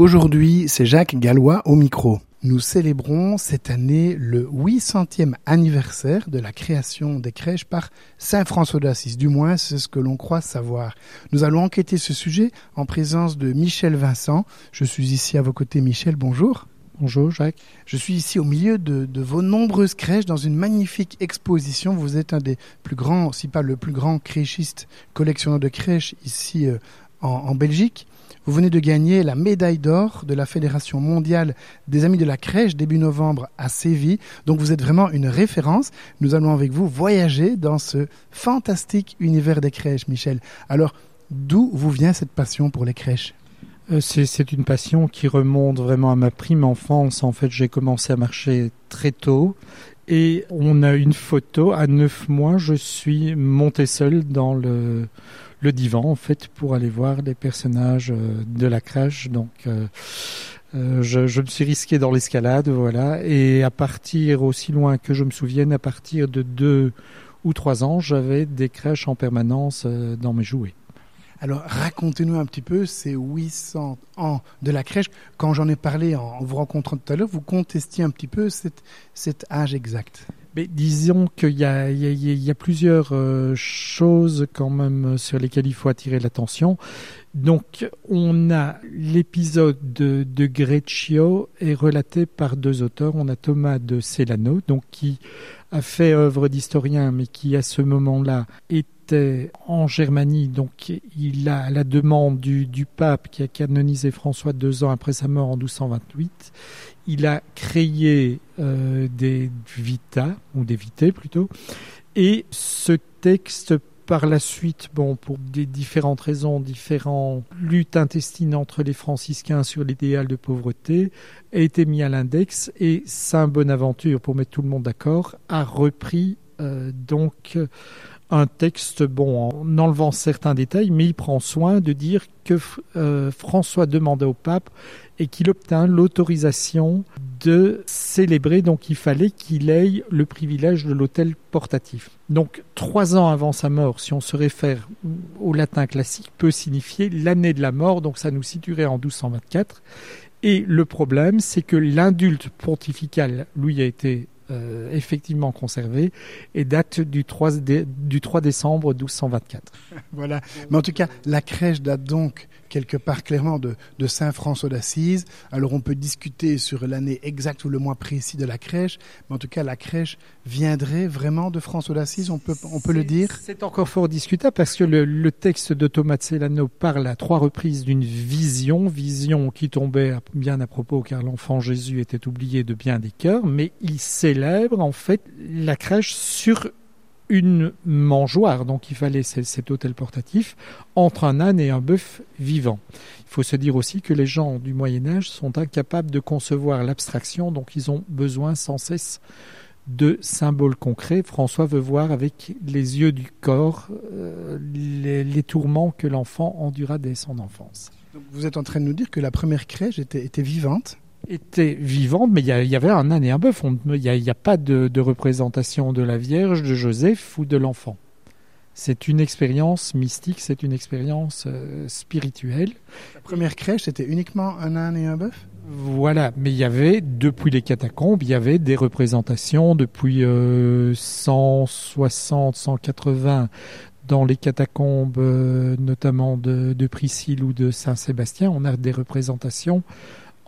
Aujourd'hui, c'est Jacques Gallois au micro. Nous célébrons cette année le 800e anniversaire de la création des crèches par Saint François d'Assise. Du moins, c'est ce que l'on croit savoir. Nous allons enquêter ce sujet en présence de Michel Vincent. Je suis ici à vos côtés. Michel, bonjour. Bonjour Jacques. Je suis ici au milieu de, vos nombreuses crèches dans une magnifique exposition. Vous êtes un des plus grands, si pas le plus grand créchiste collectionneur de crèches ici euh, en Belgique. Vous venez de gagner la médaille d'or de la Fédération mondiale des Amis de la Crèche début novembre à Séville. Donc vous êtes vraiment une référence. Nous allons avec vous voyager dans ce fantastique univers des crèches, Michel. Alors, d'où vous vient cette passion pour les crèches? Euh, c'est une passion qui remonte vraiment à ma prime enfance. En fait, j'ai commencé à marcher très tôt et on a une photo. À neuf mois, je suis monté seul dans le, le divan en fait pour aller voir les personnages euh, de la crèche. Donc euh, euh, je, me suis risqué dans l'escalade, voilà. Et à partir aussi loin que je me souvienne, à partir de deux ou trois ans, j'avais des crèches en permanence dans mes jouets. Alors racontez-nous un petit peu ces 800 ans de la crèche. Quand j'en ai parlé en vous rencontrant tout à l'heure, vous contestiez un petit peu cet, cet âge exact. Mais disons qu'il y, y a, plusieurs euh, choses quand même sur lesquelles il faut attirer l'attention. Donc, on a l'épisode de, de Greccio est relaté par deux auteurs. On a Thomas de Celano, donc qui a fait œuvre d'historien, mais qui à ce moment-là était en Germanie. Donc, il a la demande du pape qui a canonisé François deux ans après sa mort en 1228 il a créé euh, des vita, ou des vités plutôt, et ce texte par la suite, bon, pour des différentes raisons, différentes luttes intestines entre les franciscains sur l'idéal de pauvreté, a été mis à l'index et Saint Bonaventure, pour mettre tout le monde d'accord, a repris euh, donc un texte, bon, en enlevant certains détails, mais il prend soin de dire que euh, François demandait au pape et qu'il obtint l'autorisation de célébrer, donc il fallait qu'il ait le privilège de l'autel portatif. Donc trois ans avant sa mort, si on se réfère au latin classique, peut signifier l'année de la mort, donc ça nous situerait en 1224. Et le problème, c'est que l'indulte pontifical, lui, a été euh, effectivement conservé et date du 3, du 3 décembre 1224. voilà. Mais en tout cas, la crèche date donc quelque part clairement de, de Saint François d'Assise. Alors on peut discuter sur l'année exacte ou le mois précis de la crèche, mais en tout cas la crèche viendrait vraiment de François d'Assise, on peut, on peut le dire? C'est encore fort discutable parce que le, le texte de Thomas de Celano parle à trois reprises d'une vision, vision qui tombait bien à propos car l'enfant Jésus était oublié de bien des cœurs, mais il s'est en fait la crèche sur une mangeoire, donc il fallait cet hôtel portatif, entre un âne et un bœuf vivant. Il faut se dire aussi que les gens du Moyen Âge sont incapables de concevoir l'abstraction, donc ils ont besoin sans cesse de symboles concrets. François veut voir avec les yeux du corps euh, les, tourments que l'enfant endura dès son enfance. vous êtes en train de nous dire que la première crèche était vivante était vivante, mais il y, avait un âne et un bœuf. Il n'y a, pas de, représentation de la Vierge, de Joseph ou de l'enfant. C'est une expérience mystique, c'est une expérience euh, spirituelle. La première crèche, c'était uniquement un âne et un bœuf? Voilà, mais il y avait, depuis les catacombes, il y avait des représentations depuis 160, euh, 180 dans les catacombes, euh, notamment de, de Priscille ou de Saint-Sébastien. On a des représentations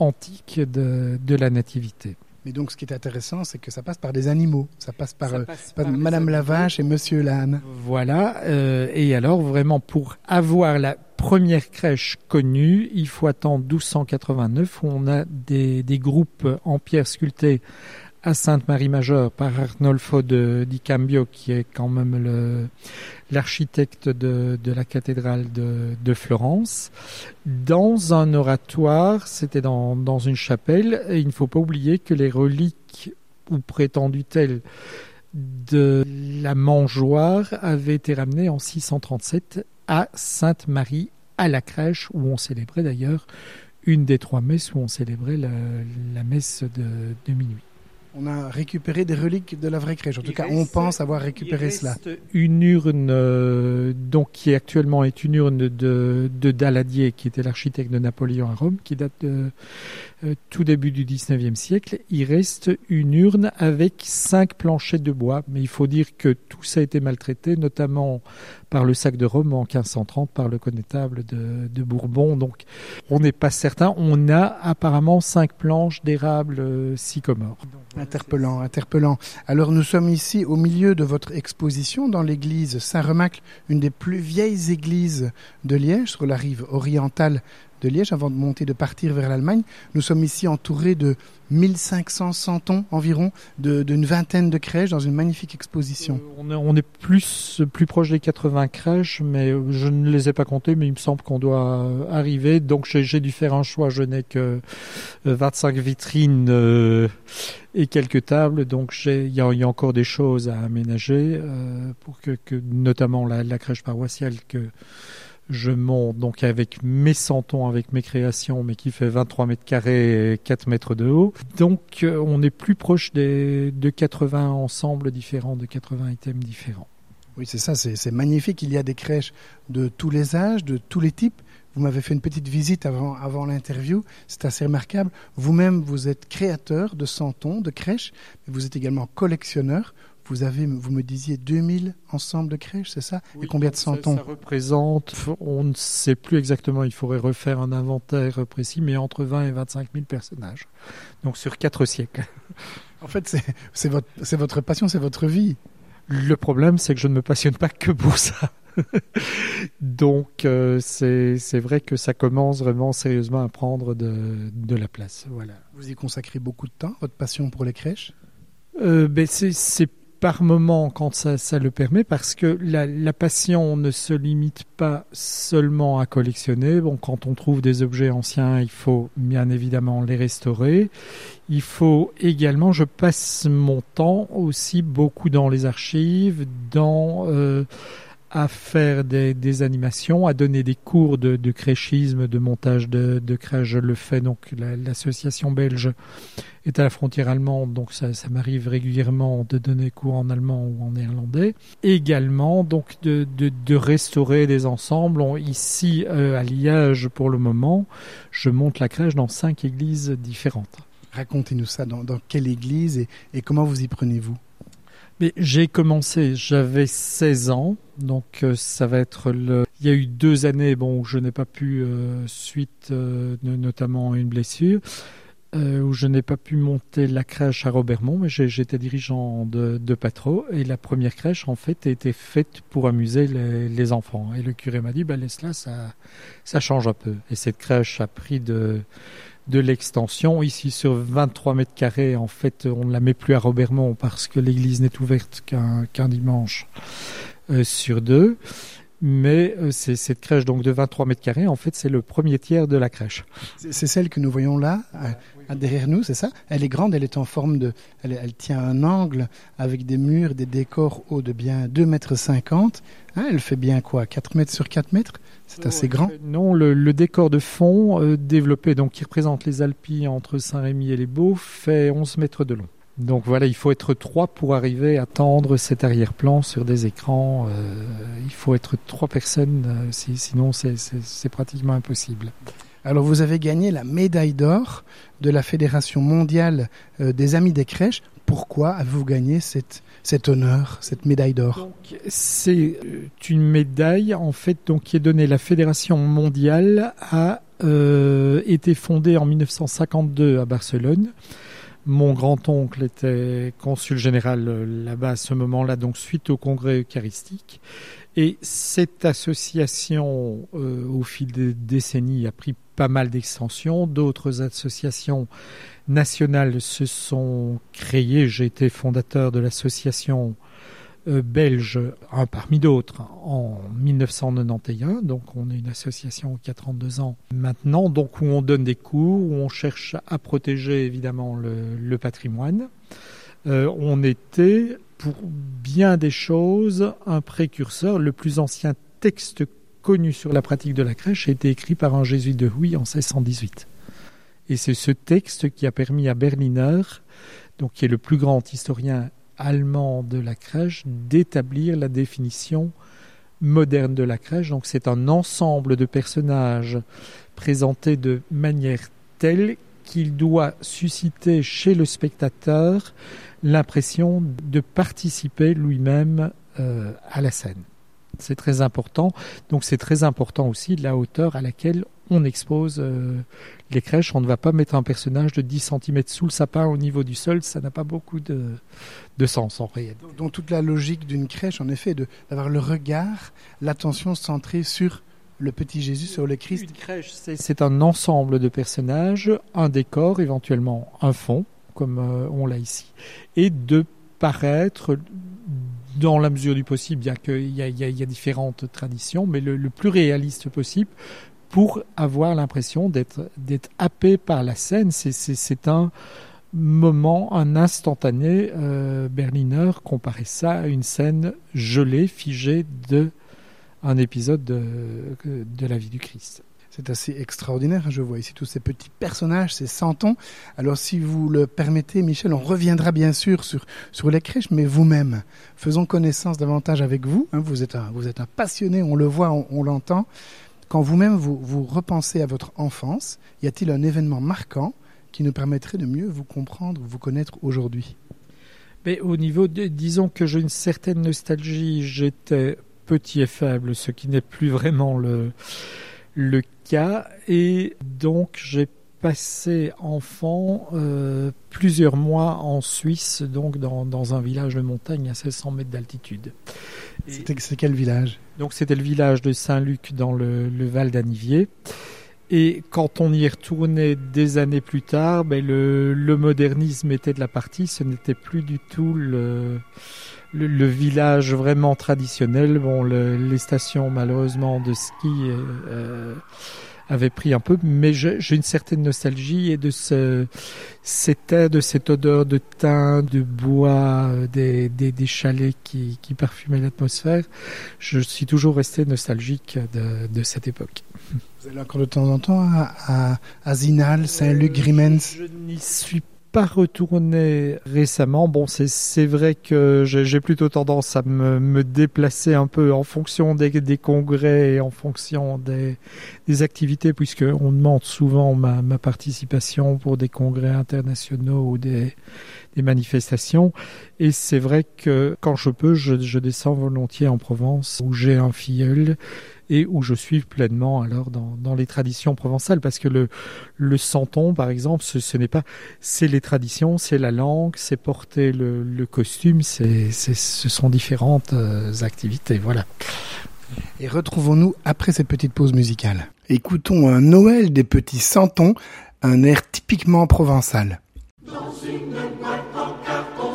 antique de, de la nativité. Mais donc, ce qui est intéressant, c'est que ça passe par des animaux. Ça passe par, euh, Madame la vache et Monsieur l'âne. Voilà. Euh, et alors, vraiment, pour avoir la première crèche connue, il faut attendre 1289 où on a des, des groupes en pierre sculptée à Sainte-Marie-Majeure par Arnolfo de, di Cambio, qui est quand même l'architecte de, la cathédrale de, Florence, dans un oratoire, c'était dans, une chapelle, et il ne faut pas oublier que les reliques ou prétendues telles de la mangeoire avaient été ramenées en 637 à Sainte-Marie à la crèche où on célébrait d'ailleurs une des trois messes où on célébrait la, messe de minuit on a récupéré des reliques de la vraie crèche. En tout cas, on pense avoir récupéré cela. Une urne, euh, donc qui actuellement est une urne de, de Daladier, qui était l'architecte de Napoléon à Rome, qui date de tout début du 19e siècle. Il reste une urne avec cinq planchers de bois, mais il faut dire que tout ça a été maltraité, notamment par le sac de Rome en 1530 par le connétable de, de Bourbon. Donc, on n'est pas certain. On a apparemment cinq planches d'érable euh, sycomore. Interpellant, interpellant. Alors nous sommes ici au milieu de votre exposition dans l'église Saint-Remacle, une des plus vieilles églises de Liège, sur la rive orientale de Liège avant de monter, de partir vers l'Allemagne. Nous sommes ici entourés de 1500 santons environ, d'une vingtaine de crèches dans une magnifique exposition. Euh, on, est, plus, plus proche des 80 crèches, mais je ne les ai pas comptées, mais il me semble qu'on doit arriver. Donc j'ai dû faire un choix. Je n'ai que 25 euh, vitrines euh, et quelques tables. Donc il y, a encore des choses à aménager euh, pour que, que notamment la, la crèche paroissiale que je monte donc avec mes santons, avec mes créations, mais qui fait 23 mètres carrés et 4 mètres de haut. Donc euh, on est plus proche des, de 80 ensembles différents, de 80 items différents. Oui, c'est ça, c'est magnifique. Il y a des crèches de tous les âges, de tous les types. Vous m'avez fait une petite visite avant, avant l'interview, c'est assez remarquable. Vous-même, vous êtes créateur de santons, de crèches, mais vous êtes également collectionneur. Vous avez, vous me disiez 2000 ensembles de crèches, c'est ça? Oui, Et combien de centons ça, ça représente, on ne sait plus exactement, il faudrait refaire un inventaire précis, mais entre 20 et 25 000 personnages. Donc sur quatre siècles. En fait, c'est votre, votre passion, c'est votre vie. Le problème, c'est que je ne me passionne pas que pour ça. Donc euh, c'est vrai que ça commence vraiment sérieusement à prendre de, de la place. Voilà. Vous y consacrez beaucoup de temps, votre passion pour les crèches? Euh, ben C'est par moment quand ça, ça, le permet, parce que la, la, passion ne se limite pas seulement à collectionner. Bon, quand on trouve des objets anciens, il faut bien évidemment les restaurer. Il faut également, je passe mon temps aussi beaucoup dans les archives, dans euh, à faire des, animations, à donner des cours de, de créchisme, de montage de, de crèche. Je le fais donc l'association belge est à la frontière allemande, donc ça, m'arrive régulièrement de donner cours en allemand ou en néerlandais. Également donc de, restaurer des ensembles. On, ici euh, à Liège pour le moment, je monte la crèche dans cinq églises différentes. Racontez-nous ça. Dans, quelle église et comment vous y prenez-vous? J'ai commencé, j'avais 16 ans, donc euh, ça va être le. Il y a eu deux années, bon, où je n'ai pas pu euh, suite, euh, notamment une blessure, euh, où je n'ai pas pu monter la crèche à Robermont, mais j'étais dirigeant de, de Patro, et la première crèche en fait a été faite pour amuser les, enfants. Et le curé m'a dit, bah laisse là, ça, ça change un peu. Et cette crèche a pris de de l'extension. Ici, sur 23 mètres carrés, en fait, on ne la met plus à Robermont parce que l'église n'est ouverte qu'un qu dimanche euh, sur deux. Mais euh, c'est cette crèche donc de 23 mètres carrés, en fait, c'est le premier tiers de la crèche. C'est celle que nous voyons là, derrière nous, c'est ça? Elle est grande, elle est en forme de... Elle, elle, tient un angle avec des murs, des décors hauts de bien 2 mètres 50. Hein, elle fait bien quoi? 4 mètres sur 4 mètres? C'est assez grand. Non, le, le décor de fond euh, développé, donc qui représente les Alpilles entre Saint-Rémy et les Baux, fait 11 mètres de long. Donc voilà, il faut être trois pour arriver à tendre cet arrière-plan sur des écrans. Euh, il faut être trois personnes, euh, si, sinon c'est pratiquement impossible. Alors vous avez gagné la médaille d'or de la Fédération mondiale euh, des amis des crèches. Pourquoi avez-vous gagné cette, cet honneur, cette médaille d'or? C'est une médaille en fait donc qui est donnée. La Fédération mondiale a euh, été fondée en 1952 à Barcelone. Mon grand-oncle était consul général euh, là-bas à ce moment-là, donc suite au congrès eucharistique. Et cette association, euh, au fil des décennies, a pris pas mal d'extensions. D'autres associations nationales se sont créées. J'ai été fondateur de l'association belge, un parmi d'autres, en 1991. Donc on est une association qui a 32 ans maintenant, donc où on donne des cours, où on cherche à protéger évidemment le, patrimoine. Euh, on était pour bien des choses un précurseur. Le plus ancien texte connu sur la pratique de la crèche a été écrit par un jésuite de Huy en 1618. Et c'est ce texte qui a permis à Berliner, donc qui est le plus grand historien allemand de la crèche, d'établir la définition moderne de la crèche. Donc c'est un ensemble de personnages présentés de manière telle qu'il doit susciter chez le spectateur l'impression de participer lui-même euh, à la scène. C'est très important. Donc c'est très important aussi la hauteur à laquelle on expose euh, les crèches. On ne va pas mettre un personnage de 10 cm sous le sapin au niveau du sol. Ça n'a pas beaucoup de, de sens en réalité. Donc toute la logique d'une crèche, en effet, d'avoir le regard, l'attention centrée sur le petit Jésus sur le Christ. Une crèche, c'est un ensemble de personnages, un décor, éventuellement un fond, comme euh, on l'a ici, et de paraître dans la mesure du possible, bien qu'il y, y, a différentes traditions, mais le, plus réaliste possible pour avoir l'impression d'être happé par la scène. C'est un moment, un instantané. Euh, Berliner comparait ça à une scène gelée, figée de un épisode de, de la vie du Christ. C'est assez extraordinaire. Hein, je vois ici tous ces petits personnages, ces santons. Alors, si vous le permettez, Michel, on reviendra bien sûr sur, sur les crèches, mais vous-même, faisons connaissance davantage avec vous. Hein. vous, êtes un, vous êtes un passionné, on le voit, on, l'entend. Quand vous-même, vous, repensez à votre enfance, y a-t-il un événement marquant qui nous permettrait de mieux vous comprendre, vous connaître aujourd'hui? Mais au niveau, de, disons que j'ai une certaine nostalgie, j'étais petit et faible, ce qui n'est plus vraiment le, le cas. Et donc j'ai passé enfant euh, plusieurs mois en Suisse, donc dans, dans, un village de montagne à 1600 mètres d'altitude. C'est quel village? Donc c'était le village de Saint-Luc dans le, le Val d'Anivier. Et quand on y est retourné des années plus tard, ben le, le modernisme était de la partie, ce n'était plus du tout le, le, village vraiment traditionnel. Bon, les stations malheureusement de ski euh, euh, avaient pris un peu, mais j'ai une certaine nostalgie et de ce, c'était de cette odeur de thym, de bois, euh, des, des, des chalets qui, qui parfumaient l'atmosphère. Je suis toujours resté nostalgique de, de cette époque. Vous allez encore de temps en temps à, à, à Zinal, Saint-Luc, Grimens Je n'y suis pas retourné récemment. Bon, c'est vrai que j'ai plutôt tendance à me, me, déplacer un peu en fonction des, des congrès et en fonction des, des activités, puisque on demande souvent ma, ma, participation pour des congrès internationaux ou des, des manifestations. Et c'est vrai que quand je peux, je, je descends volontiers en Provence, où j'ai un filleul et où je suis pleinement alors dans, dans les traditions provençales. Parce que le, le santon par exemple ce, ce n'est pas c'est les traditions c'est la langue c'est porter le, le costume c'est ce sont différentes euh, activités. Voilà. Et retrouvons-nous après cette petite pause musicale. Écoutons un Noël des petits santons un air typiquement provençal. Dans une boîte en carton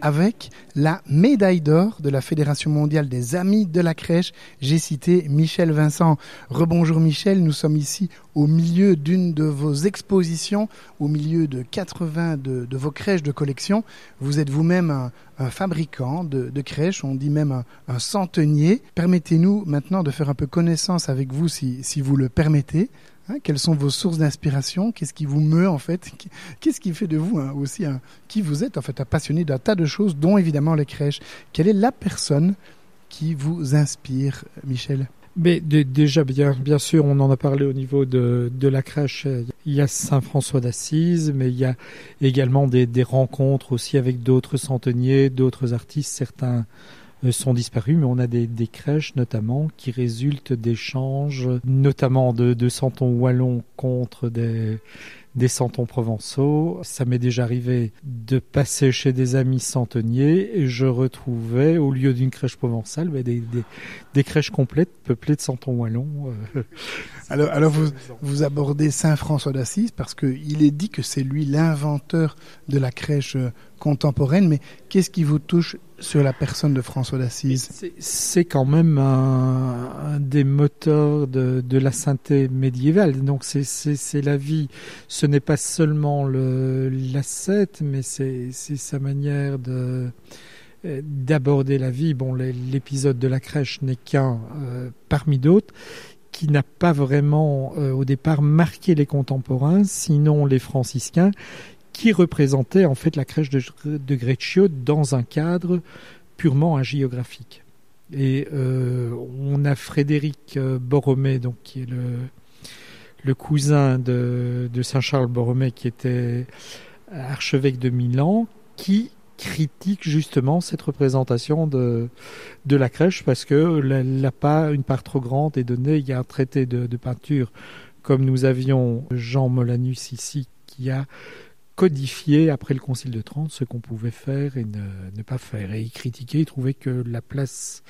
avec la médaille d'or de la Fédération mondiale des amis de la crèche. J'ai cité Michel Vincent. Rebonjour Michel, nous sommes ici au milieu d'une de vos expositions, au milieu de 80 de, vos crèches de collection. Vous êtes vous-même un, fabricant de, crèches, on dit même un, centenier. Permettez-nous maintenant de faire un peu connaissance avec vous si vous le permettez. Hein, quelles sont vos sources d'inspiration? Qu'est-ce qui vous meut en fait? Qu'est-ce qui fait de vous hein, aussi un, qui vous êtes en fait un passionné d'un tas de choses, dont évidemment les crèches Quelle est la personne qui vous inspire, Michel? Mais déjà, bien, bien sûr, on en a parlé au niveau de, la crèche. Il y a Saint-François d'Assise, mais il y a également des, des rencontres aussi avec d'autres centeniers, d'autres artistes. Certains sont disparus, mais on a des, des crèches notamment qui résultent d'échanges, notamment de, de santons wallons contre des, des santons provençaux. Ça m'est déjà arrivé de passer chez des amis centeniers et je retrouvais, au lieu d'une crèche provençale, des, des, des crèches complètes peuplées de santons wallons. euh. Alors, alors vous, vous abordez Saint François d'Assise parce qu'il est dit que c'est lui l'inventeur de la crèche euh, contemporaine, mais qu'est-ce qui vous touche sur la personne de François d'Assise C'est- quand même un, des moteurs de, la sainteté médiévale. Donc c'est- la vie. Ce n'est pas seulement le l'ascète, mais c'est sa manière euh, d'aborder la vie. Bon, l'é- l'épisode de la crèche n'est qu'un euh, parmi d'autres qui n'a pas vraiment euh, au départ marqué les contemporains, sinon les franciscains, qui représentaient en fait la crèche de, de Greccio dans un cadre purement hagiographique. Et euh, on a Frédéric euh, Borromée, donc qui est le, cousin de, Saint Charles Borromée, qui était archevêque de Milan, qui critique justement cette représentation de, la crèche parce que la, la pas une part trop grande est donnée. Il y a un traité de peinture, comme nous avions Jean Molanus ici, qui a codifié après le Concile de Trente ce qu'on pouvait faire et ne, pas faire. Et il critiquait, il trouvait que la place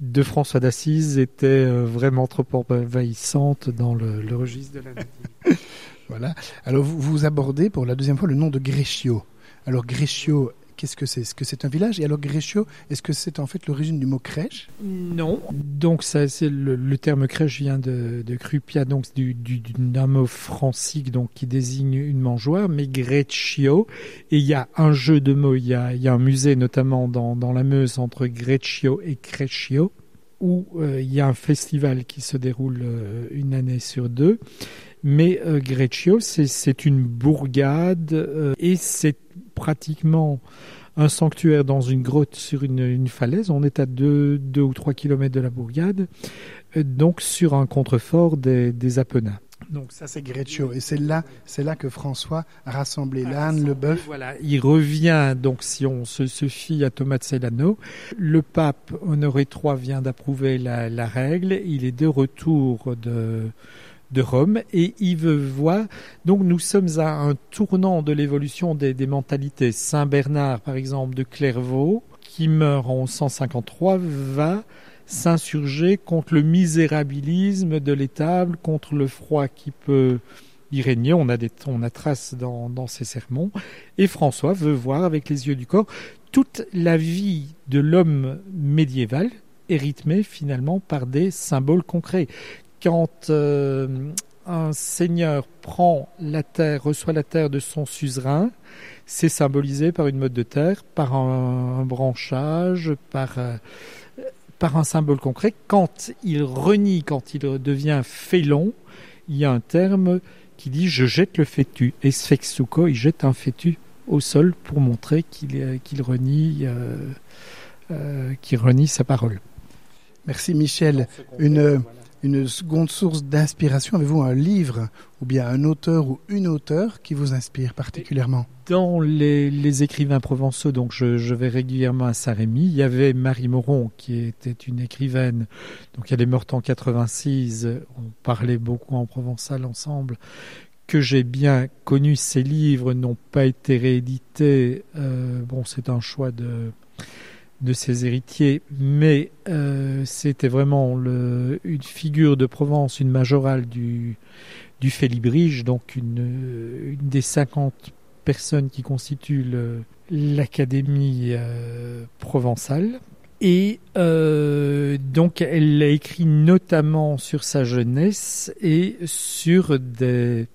de François d'Assise était euh, vraiment trop envahissante dans le, registre de la. Voilà. Alors vous, abordez pour la deuxième fois le nom de Greccio. Alors Greccio, qu'est-ce que c'est? Est-ce que c'est un village? Et alors Greccio, est-ce que c'est en fait l'origine du mot crèche? Non. Donc ça, c'est le, terme crèche vient de, de crupia, donc du, du, d'un mot francique donc qui désigne une mangeoire, mais Greccio. Et il y a un jeu de mots. Il y a, il y a un musée notamment dans, dans la Meuse entre Greccio et Creccio où euh, il y a un festival qui se déroule euh, une année sur deux. Mais euh, Greccio, c'est, c'est une bourgade euh, et c'est pratiquement un sanctuaire dans une grotte sur une, une falaise. On est à deux, deux ou trois kilomètres de la bourgade, euh, donc sur un contrefort des, des Apennins. Donc ça c'est Greccio. Et c'est là, c'est là que François a rassemblé l'âne, le bœuf. Voilà, il revient, donc si on se, se fie à Thomas de Celano, le pape Honoré III vient d'approuver la, la règle, il est de retour de, de Rome et il veut voir. Donc nous sommes à un tournant de l'évolution des, des mentalités. Saint Bernard, par exemple, de Clairvaux, qui meurt en 153, va s'insurger contre le misérabilisme de l'étable, contre le froid qui peut y régner. On a des, on a trace dans, dans ses sermons. Et François veut voir avec les yeux du corps toute la vie de l'homme médiéval est rythmée finalement par des symboles concrets quand euh, un seigneur prend la terre, reçoit la terre de son suzerain, c'est symbolisé par une mode de terre, par un, un branchage, par, euh, par un symbole concret. Quand il renie, quand il devient félon, il y a un terme qui dit je jette le fétu. Et Sfexuko, il jette un fétu au sol pour montrer qu'il qu'il renie, euh, euh, qu'il renie sa parole. Merci Michel. Une, une seconde source d'inspiration. Avez-vous un livre ou bien un auteur ou une auteure qui vous inspire particulièrement? Dans les, les, écrivains provençaux, donc je, vais régulièrement à Saint-Rémy, il y avait Marie Moron qui était une écrivaine, donc elle est morte en 86, on parlait beaucoup en provençal ensemble, que j'ai bien connu. Ses livres n'ont pas été réédités, euh, bon c'est un choix de de ses héritiers, mais euh, c'était vraiment une figure de Provence, une majorale du, Félibrige, donc une, une des 50 personnes qui constituent l'Académie euh, provençale. Et euh, donc elle a écrit notamment sur sa jeunesse et sur des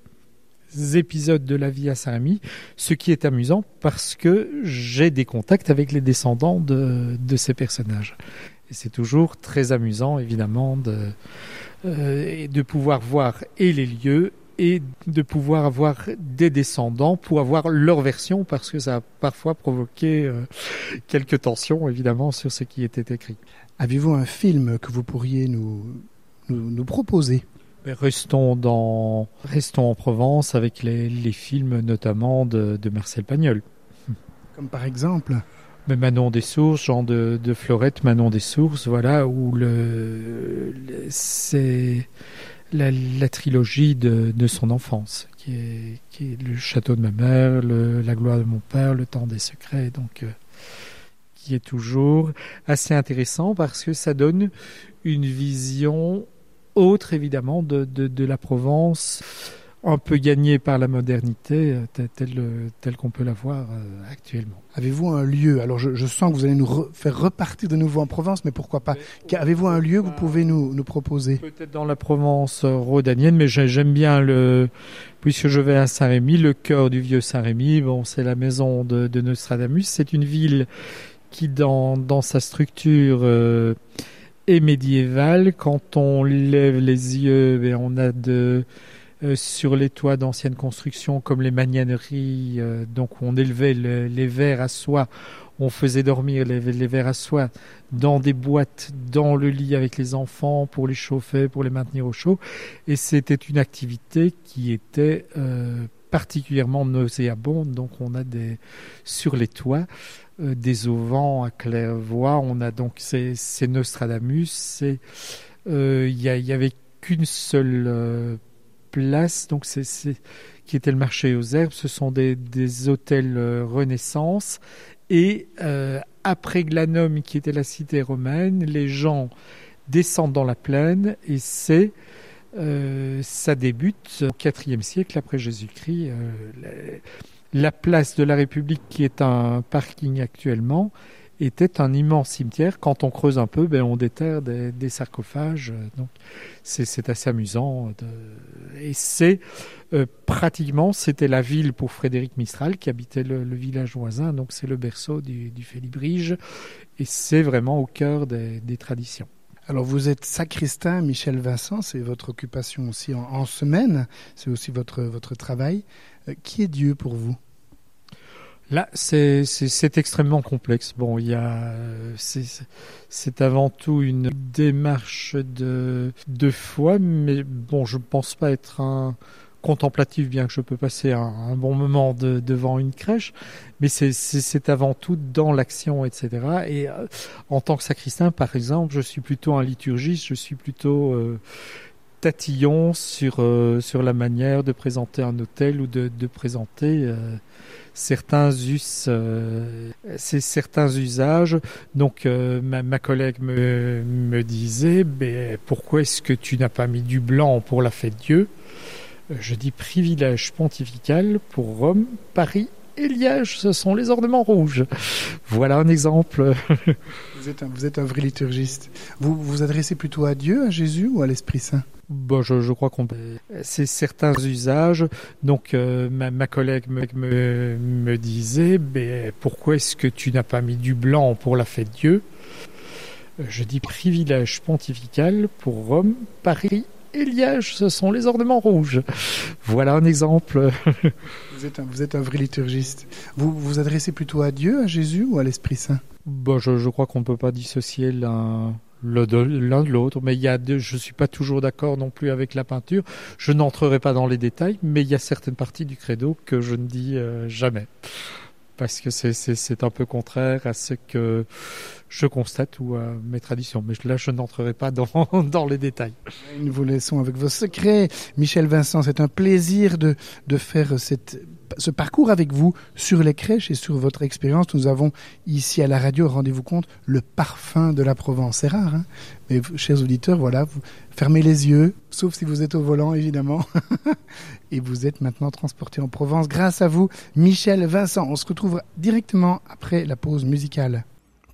épisodes de la vie à Saint-Rémy, ce qui est amusant parce que j'ai des contacts avec les descendants de, de ces personnages. Et c'est toujours très amusant, évidemment, de, euh, de pouvoir voir et les lieux et de pouvoir avoir des descendants pour avoir leur version parce que ça a parfois provoqué euh, quelques tensions, évidemment, sur ce qui était écrit. Avez-vous un film que vous pourriez nous, nous proposer? Restons, dans, restons en Provence avec les, les films notamment de, de, Marcel Pagnol. Comme par exemple Mais Manon des Sources, Jean de, de Florette, Manon des Sources, voilà, où le, le c'est la, la, trilogie de, de, son enfance, qui est, qui est le château de ma mère, le, la gloire de mon père, le temps des secrets, donc euh, qui est toujours assez intéressant parce que ça donne une vision autre évidemment de, de, de, la Provence, un peu gagnée par la modernité telle, telle, telle qu'on peut la voir euh, actuellement. Avez-vous un lieu? Alors je, je, sens que vous allez nous re, faire repartir de nouveau en Provence, mais pourquoi pas? Avez-vous un lieu que vous pouvez nous, nous proposer? Peut-être dans la Provence rhodanienne, mais j'aime bien le, puisque je vais à Saint-Rémy, le cœur du vieux Saint-Rémy. Bon, c'est la maison de, de Nostradamus. C'est une ville qui, dans, dans sa structure euh, et médiévale. Quand on lève les yeux, et on a de euh, sur les toits d'anciennes constructions comme les magnaneries, euh, donc on élevait le, les vers à soie, on faisait dormir les, les vers à soie dans des boîtes, dans le lit avec les enfants pour les chauffer, pour les maintenir au chaud. Et c'était une activité qui était euh, particulièrement nauséabonde. Donc on a des sur les toits euh, des auvents à claire-voie. On a donc ces, Nostradamus. Il euh, y, avait qu'une seule euh, place, donc c'est qui était le marché aux herbes. Ce sont des, des hôtels euh, Renaissance. Et euh, après Glanum, qui était la cité romaine, les gens descendent dans la plaine et c'est euh, ça débute au IVe siècle après Jésus-Christ. Euh, la place de la République, qui est un parking actuellement, était un immense cimetière. Quand on creuse un peu, ben, on déterre des, sarcophages. Donc, c'est assez amusant. Et c'est euh, pratiquement, c'était la ville pour Frédéric Mistral qui habitait le, village voisin. Donc, c'est le berceau du, Félibrige. Et c'est vraiment au cœur des traditions. Alors vous êtes sacristain, Michel Vincent, c'est votre occupation aussi en, semaine, c'est aussi votre, votre travail. Euh, qui est Dieu pour vous? Là, c'est extrêmement complexe. Bon, il y a, c'est avant tout une démarche de, de foi, mais bon, je ne pense pas être un contemplatif, bien que je peux passer un, bon moment de, devant une crèche, mais c'est avant tout dans l'action, etc. Et euh, en tant que sacristain, par exemple, je suis plutôt un liturgiste, je suis plutôt euh, tatillon sur, euh, sur la manière de présenter un hôtel ou de, présenter certains us, euh, certains usages. Donc ma, ma, collègue me, me disait, ben, pourquoi est-ce que tu n'as pas mis du blanc pour la fête Dieu? Je dis privilège pontifical pour Rome, Paris et Liège, ce sont les ornements rouges. Voilà un exemple. vous, êtes un, vous êtes un vrai liturgiste. Vous vous adressez plutôt à Dieu, à Jésus ou à l'Esprit Saint? Bon, je, je crois qu'on c'est certains usages. Donc euh, ma, ma, collègue me, me, me disait, ben, pourquoi est-ce que tu n'as pas mis du blanc pour la fête Dieu? Je dis privilège pontifical pour Rome, Paris et Liège, ce sont les ornements rouges. Voilà un exemple. vous, êtes un, vous êtes un vrai liturgiste. Vous vous adressez plutôt à Dieu, à Jésus ou à l'Esprit Saint? Bon, je, je crois qu'on ne peut pas dissocier l'un l'un de l'autre, mais il y a deux, je suis pas toujours d'accord non plus avec la peinture. Je n'entrerai pas dans les détails, mais il y a certaines parties du credo que je ne dis euh, jamais parce que c'est un peu contraire à ce que je constate ou à mes traditions. Mais là, je n'entrerai pas dans, dans les détails. Nous vous laissons avec vos secrets. Michel Vincent, c'est un plaisir de, de faire cette ce parcours avec vous sur les crèches et sur votre expérience. Nous avons ici à la radio, rendez-vous compte, le parfum de la Provence. C'est rare, hein mais chers auditeurs, voilà, fermez les yeux, sauf si vous êtes au volant, évidemment. et vous êtes maintenant transporté en Provence grâce à vous, Michel Vincent. On se retrouve directement après la pause musicale.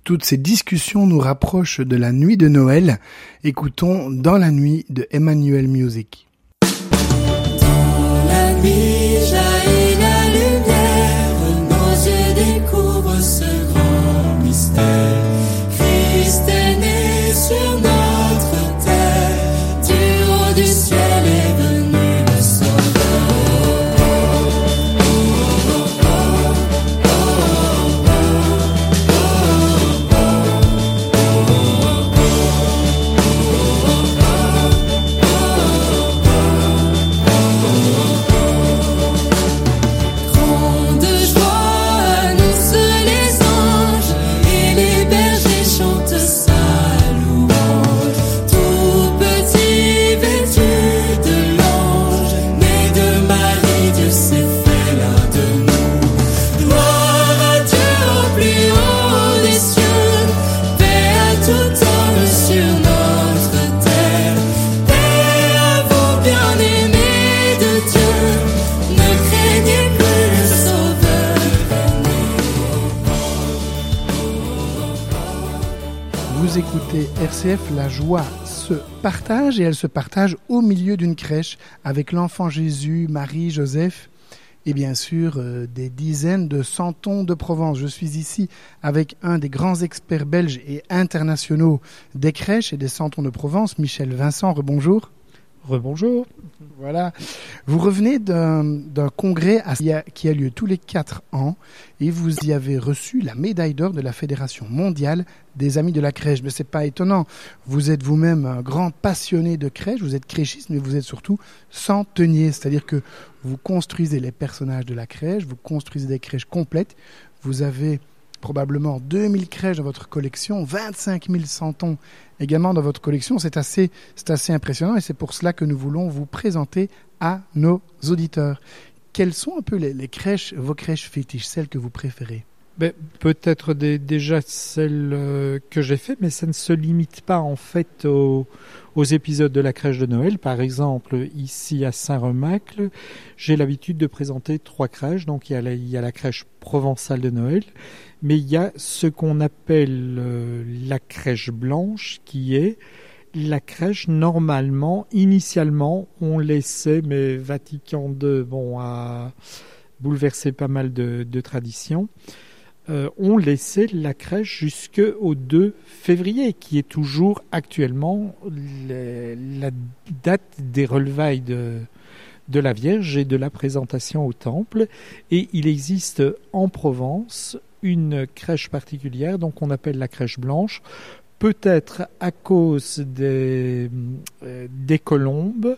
Toutes ces discussions nous rapprochent de la nuit de Noël. Écoutons Dans la nuit de Emmanuel Music. Dans la nuit la joie se partage et elle se partage au milieu d'une crèche avec l'enfant Jésus, Marie, Joseph et bien sûr euh, des dizaines de santons de Provence. Je suis ici avec un des grands experts belges et internationaux des crèches et des santons de Provence, Michel Vincent. Rebonjour. Rebonjour. Voilà. Vous revenez d'un congrès qui a, lieu tous les quatre ans et vous y avez reçu la médaille d'or de la Fédération mondiale des amis de la crèche. Mais c'est pas étonnant. Vous êtes vous-même un grand passionné de crèche, vous êtes crèchiste, mais vous êtes surtout centenier. C'est-à-dire que vous construisez les personnages de la crèche, vous construisez des crèches complètes. Vous avez probablement 2000 crèches dans votre collection, 25 000 centons également dans votre collection. C'est assez, assez impressionnant et c'est pour cela que nous voulons vous présenter à nos auditeurs. Quelles sont un peu les, crèches, vos crèches fétiches, celles que vous préférez? Ben, Peut-être déjà celles euh, que j'ai fait, mais ça ne se limite pas en fait aux, aux épisodes de la crèche de Noël. Par exemple, ici à Saint-Remacle, j'ai l'habitude de présenter trois crèches. Donc il y, a la, crèche provençale de Noël, mais il y a ce qu'on appelle euh, la crèche blanche, qui est la crèche normalement, initialement, on laissait, mais Vatican II, bon, a bouleversé pas mal de, traditions ont laissé la crèche jusqu'au 2 février, qui est toujours actuellement la date des relevailles de, la Vierge et de la présentation au temple. Et il existe en Provence une crèche particulière, donc on appelle la crèche blanche, peut-être à cause des, euh, des colombes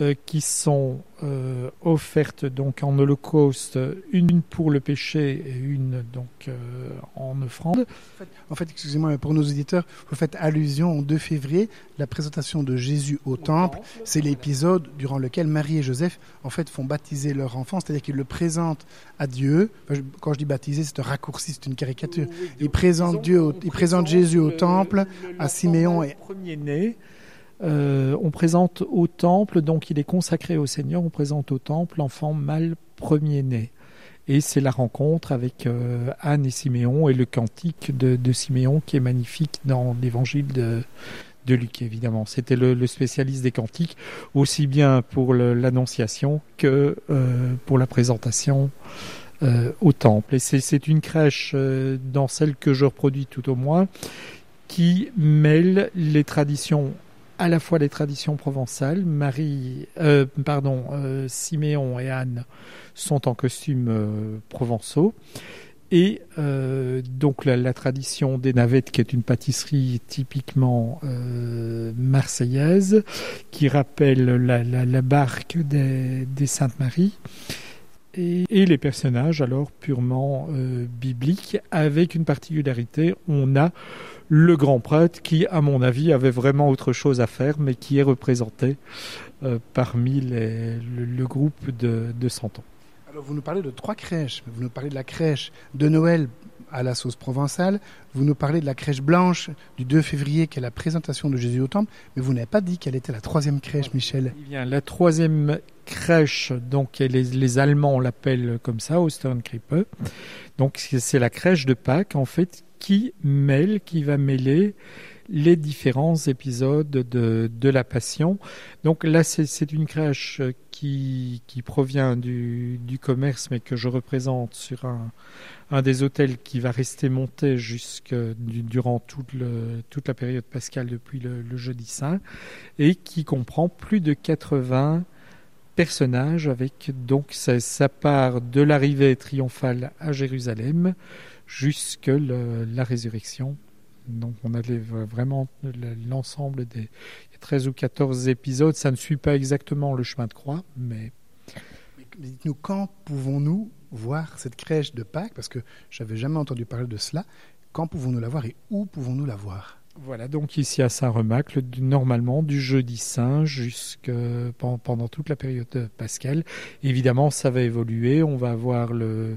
euh, qui sont euh, offertes donc en holocauste, une pour le péché et une donc euh, en offrande. En fait, excusez-moi, mais pour nos auditeurs, vous faites allusion au 2 février, la présentation de Jésus au temple. C'est l'épisode durant lequel Marie et Joseph, en fait, font baptiser leur enfant, c'est-à-dire qu'ils le présentent à Dieu. Enfin, je- Quand je dis baptiser, c'est un raccourci, c'est une caricature. Ils présentent Dieu, au- ils présentent Jésus au temple, à Siméon et premier né. Euh, on présente au temple, donc il est consacré au Seigneur, on présente au temple l'enfant mâle premier-né. Et c'est la rencontre avec euh, Anne et Siméon et le cantique de, de Siméon qui est magnifique dans l'évangile de, Luc, évidemment. C'était le, spécialiste des cantiques, aussi bien pour l'annonciation que euh, pour la présentation au temple. Et c'est une crèche dans celle que je reproduis tout au moins qui mêle les traditions à la fois les traditions provençales. Marie, euh, pardon, euh, Siméon et Anne sont en costumes euh, provençaux Et euh, donc la, tradition des navettes, qui est une pâtisserie typiquement marseillaise, qui rappelle la, barque des, des Saintes-Maries, et, les personnages alors purement euh, bibliques, avec une particularité, on a le grand prêtre qui, à mon avis, avait vraiment autre chose à faire, mais qui est représenté euh, parmi le, groupe de, de Santon. Alors vous nous parlez de trois crèches. Vous nous parlez de la crèche de Noël à la sauce provençale. Vous nous parlez de la crèche blanche du 2 février qui est la présentation de Jésus au temple. Mais vous n'avez pas dit quelle était la troisième crèche, Michel. Eh bien, la troisième crèche, donc les, les Allemands l'appellent comme ça, Osternkrippe. Donc c'est c'est la crèche de Pâques en fait qui mêle, qui va mêler les différents épisodes de, la Passion. Donc là, c'est une crèche qui, provient du, commerce, mais que je représente sur un, des hôtels qui va rester monté durant toute, la période pascale depuis le, jeudi saint, et qui comprend plus de 80 personnages avec donc ça part de l'arrivée triomphale à Jérusalem jusque la résurrection. Donc on a les- vraiment le- l'ensemble des il y a 13 ou 14 épisodes. Ça ne suit pas exactement le chemin de croix, mais Mais Dites-nous quand pouvons-nous voir cette crèche de Pâques? Parce que j'avais jamais entendu parler de cela. Quand pouvons-nous la voir et où pouvons-nous la voir? Voilà, donc ici à Saint-Remacle, normalement du jeudi saint jusque pen- pendant toute la période pascale. Évidemment, ça va évoluer. On va avoir le, euh,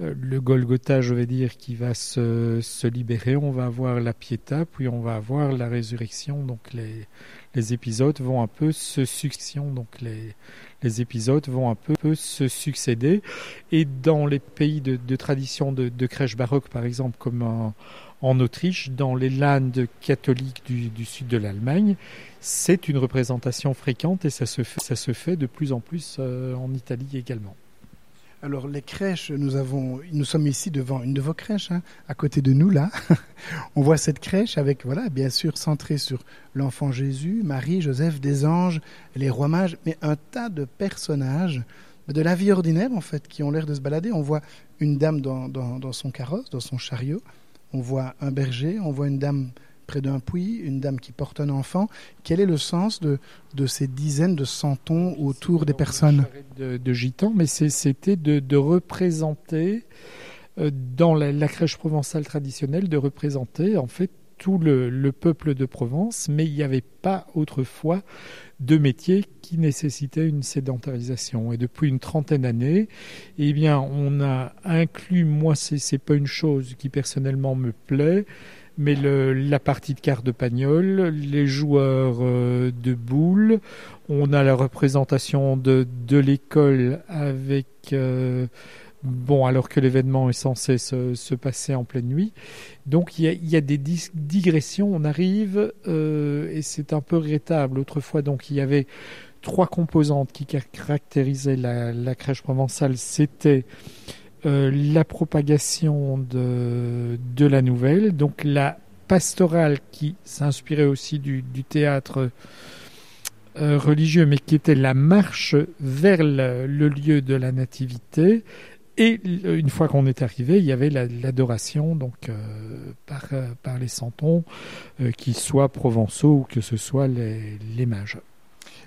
le Golgotha, je vais dire, qui va se, se libérer. On va avoir la Pietà, puis on va avoir la résurrection. Donc les, les épisodes vont un peu se succession. Donc les, les épisodes vont un peu, peu se succéder. Et dans les pays de, de tradition de, de crèche baroque, par exemple, comme en, en Autriche, dans les Landes catholiques du, du sud de l'Allemagne, c'est une représentation fréquente et ça se fait, ça se fait de plus en plus euh, en Italie également. Alors les crèches, nous avons, nous sommes ici devant une de vos crèches, hein, à côté de nous là. On voit cette crèche avec, voilà, bien sûr centrée sur l'enfant Jésus, Marie, Joseph, des anges, les rois mages, mais un tas de personnages de la vie ordinaire en fait qui ont l'air de se balader. On voit une dame dans, dans, dans son carrosse, dans son chariot. On voit un berger, on voit une dame près d'un puits, une dame qui porte un enfant. Quel est le sens de, ces dizaines de santons autour des personnes? De, de gitans, mais c'était de, représenter euh, dans la, crèche provençale traditionnelle, de représenter en fait tout le, le peuple de Provence, mais il n'y avait pas autrefois de métier qui nécessitait une sédentarisation. Et depuis une trentaine d'années, eh bien, on a inclus, moi, c'est c'est pas une chose qui personnellement me plaît, mais la partie de quart de pagnol, les joueurs euh, de boules, on a la représentation de, de l'école avec euh, bon alors que l'événement est censé se, se passer en pleine nuit. Donc il y a, il y a des digressions. On arrive euh, et c'est un peu regrettable. Autrefois donc il y avait trois composantes qui car- caractérisaient la crèche provençale. C'était euh, la propagation de, la nouvelle, donc la pastorale qui s'inspirait aussi du, théâtre euh, religieux, mais qui était la marche vers le, lieu de la nativité. Et l- une fois qu'on est arrivé, il y avait la- l'adoration euh, par, euh, les santons, euh, qu'ils soient provençaux ou que ce soit les, les mages.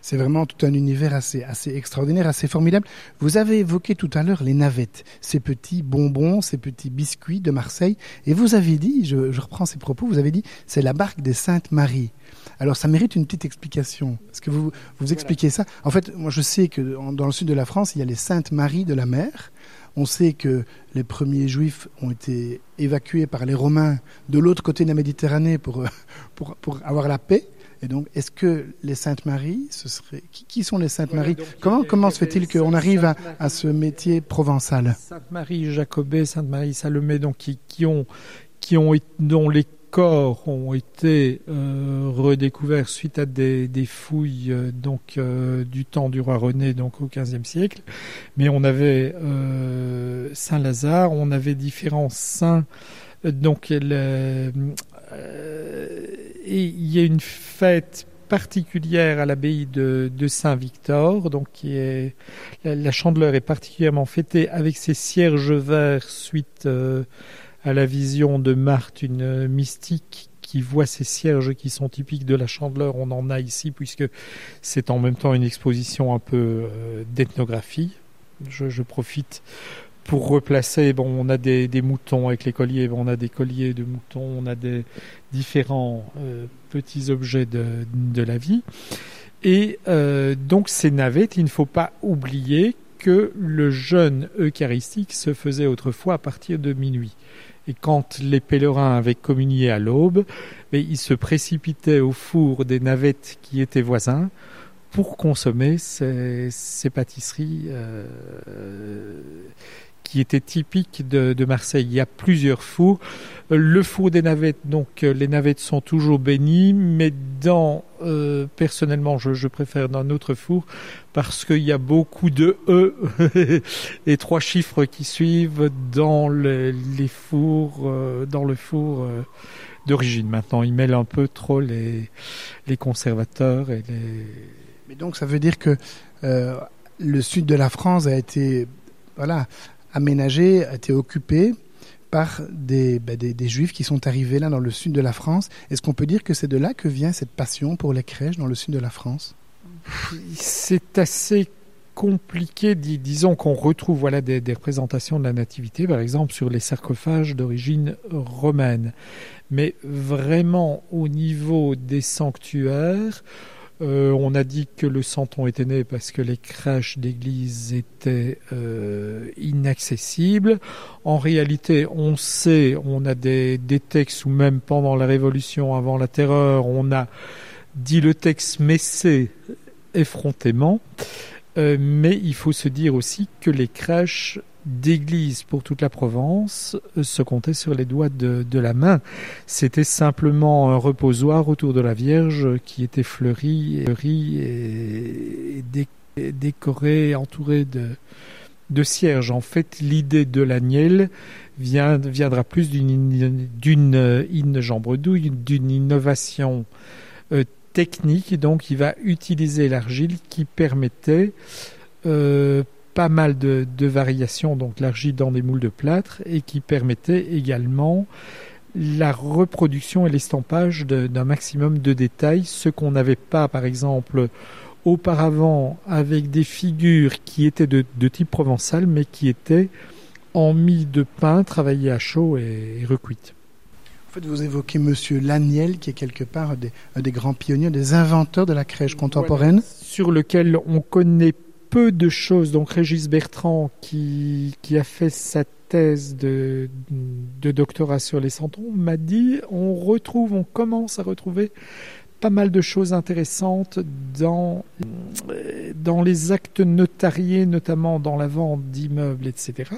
C'est vraiment tout un univers assez, assez extraordinaire, assez formidable. Vous avez évoqué tout à l'heure les navettes, ces petits bonbons, ces petits biscuits de Marseille. Et vous avez dit, je, je reprends ces propos, vous avez dit, c'est la barque des Saintes Maries. Alors ça mérite une petite explication. Est-ce que vous vous expliquez ça? En fait, moi je sais que en- dans le sud de la France, il y a les Saintes Maries de la mer. On sait que les premiers juifs ont été évacués par les Romains de l'autre côté de la Méditerranée pour, euh, pour, pour avoir la paix. Et donc, est-ce que les Saintes Maries, ce serait qui, qui sont les Saintes Maries Comment comment se fait-il qu'on arrive à, à ce métier provençal Sainte-Marie Jacobet, Sainte-Marie Salomé, donc qui, qui ont, qui ont, dont les corps ont été euh, redécouverts suite à des, des fouilles euh, donc euh, du temps du roi René, donc au XVe siècle. Mais on avait euh, Saint Lazare, on avait différents saints. euh, Donc le- euh, et il y a une fête particulière à l'abbaye de, Saint-Victor, donc la, chandeleur est particulièrement fêtée avec ses cierges verts suite euh, à la vision de Marthe, une mystique qui voit ces cierges qui sont typiques de la chandeleur. On en a ici puisque c'est en même temps une exposition un peu euh, d'ethnographie. Je, profite pour replacer. Bon, on a des, des, moutons avec les colliers. Bon, on a des colliers de moutons. On a des différents euh, petits objets de, de, la vie. Et euh, donc ces navettes, il ne faut pas oublier que le jeûne eucharistique se faisait autrefois à partir de minuit. Et quand les pèlerins avaient communié à l'aube, ils se précipitaient au four des navettes qui étaient voisins pour consommer ces, ces pâtisseries euh, qui étaient typiques de, Marseille. Il y a plusieurs fours. Le four des navettes, donc les navettes sont toujours bénies, mais dans euh, personnellement, je, préfère dans notre four parce qu'il y a beaucoup de E et trois chiffres qui suivent dans le, les fours, euh, dans le four euh, d'origine. Maintenant, ils mêlent un peu trop les, les conservateurs et les. Mais donc, ça veut dire que euh, le sud de la France a été, voilà, aménagé, a été occupé par des, bah, des, des, juifs qui sont arrivés là dans le sud de la France. Est-ce qu'on peut dire que c'est de là que vient cette passion pour les crèches dans le sud de la France? C'est assez compliqué, dis, disons qu'on retrouve voilà des, des, représentations de la nativité, par exemple sur les sarcophages d'origine romaine, mais vraiment au niveau des sanctuaires, euh, on a dit que le santon était né parce que les crèches d'église étaient euh, inaccessibles. En réalité, on sait, on a des, textes, ou même pendant la Révolution, avant la Terreur, on a dit le texte Messé effrontément. Euh, mais il faut se dire aussi que les crèches d'église pour toute la Provence se comptait sur les doigts de, la main. C'était simplement un reposoir autour de la Vierge qui était fleuri, et, décoré, entouré de, de cierges. En fait, l'idée de l'agnel vient, viendra plus d'une d'une in jambredouille, d'une innovation euh, technique. Donc, il va utiliser l'argile qui permettait euh, pas mal de, de variations, donc l'argile dans des moules de plâtre, et qui permettait également la reproduction et l'estampage d'un maximum de détails, ce qu'on n'avait pas, par exemple, auparavant avec des figures qui étaient de, de, type provençal, mais qui étaient en mie de pain, travaillées à chaud et, et recuites. En fait, vous évoquez Monsieur Laniel, qui est quelque part un des, un des grands pionniers, des inventeurs de la crèche contemporaine. Voilà, sur lequel on connaît peu de choses. Donc Régis Bertrand, qui, qui a fait sa thèse de, doctorat sur les santons, m'a dit on retrouve, on commence à retrouver pas mal de choses intéressantes dans, dans les actes notariés, notamment dans la vente d'immeubles, etc.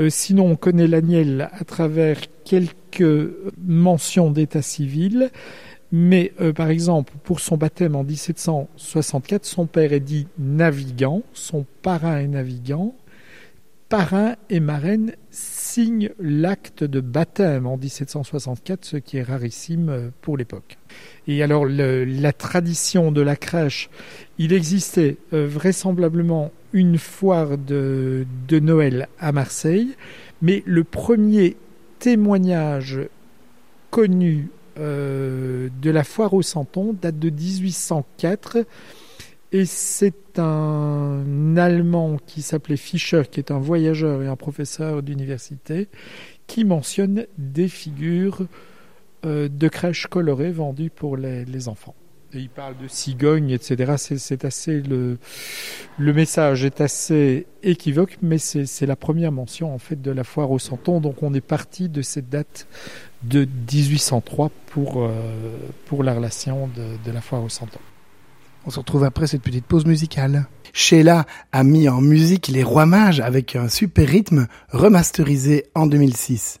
Euh, sinon, on connaît l'Agnel à travers quelques mentions d'état civil. Mais euh, par exemple, pour son baptême en 1764, son père est dit navigant, son parrain est navigant, parrain et marraine signent l'acte de baptême en 1764, ce qui est rarissime euh, pour l'époque. Et alors la tradition de la crèche, il existait euh, vraisemblablement une foire de Noël à Marseille, mais le premier témoignage connu euh, de la foire au Santon date de 1804 et c'est un Allemand qui s'appelait Fischer, qui est un voyageur et un professeur d'université, qui mentionne des figures euh, de crèches colorées vendues pour les, enfants. Et il parle de cigognes, etc. C'est assez le, le message est assez équivoque, mais c'est la première mention en fait de la foire au Santon. Donc on est parti de cette date de 1803 pour, euh, pour la relation de, de la foire au Santon. On se retrouve après cette petite pause musicale. Sheila a mis en musique Les Rois Mages avec un super rythme remasterisé en 2006.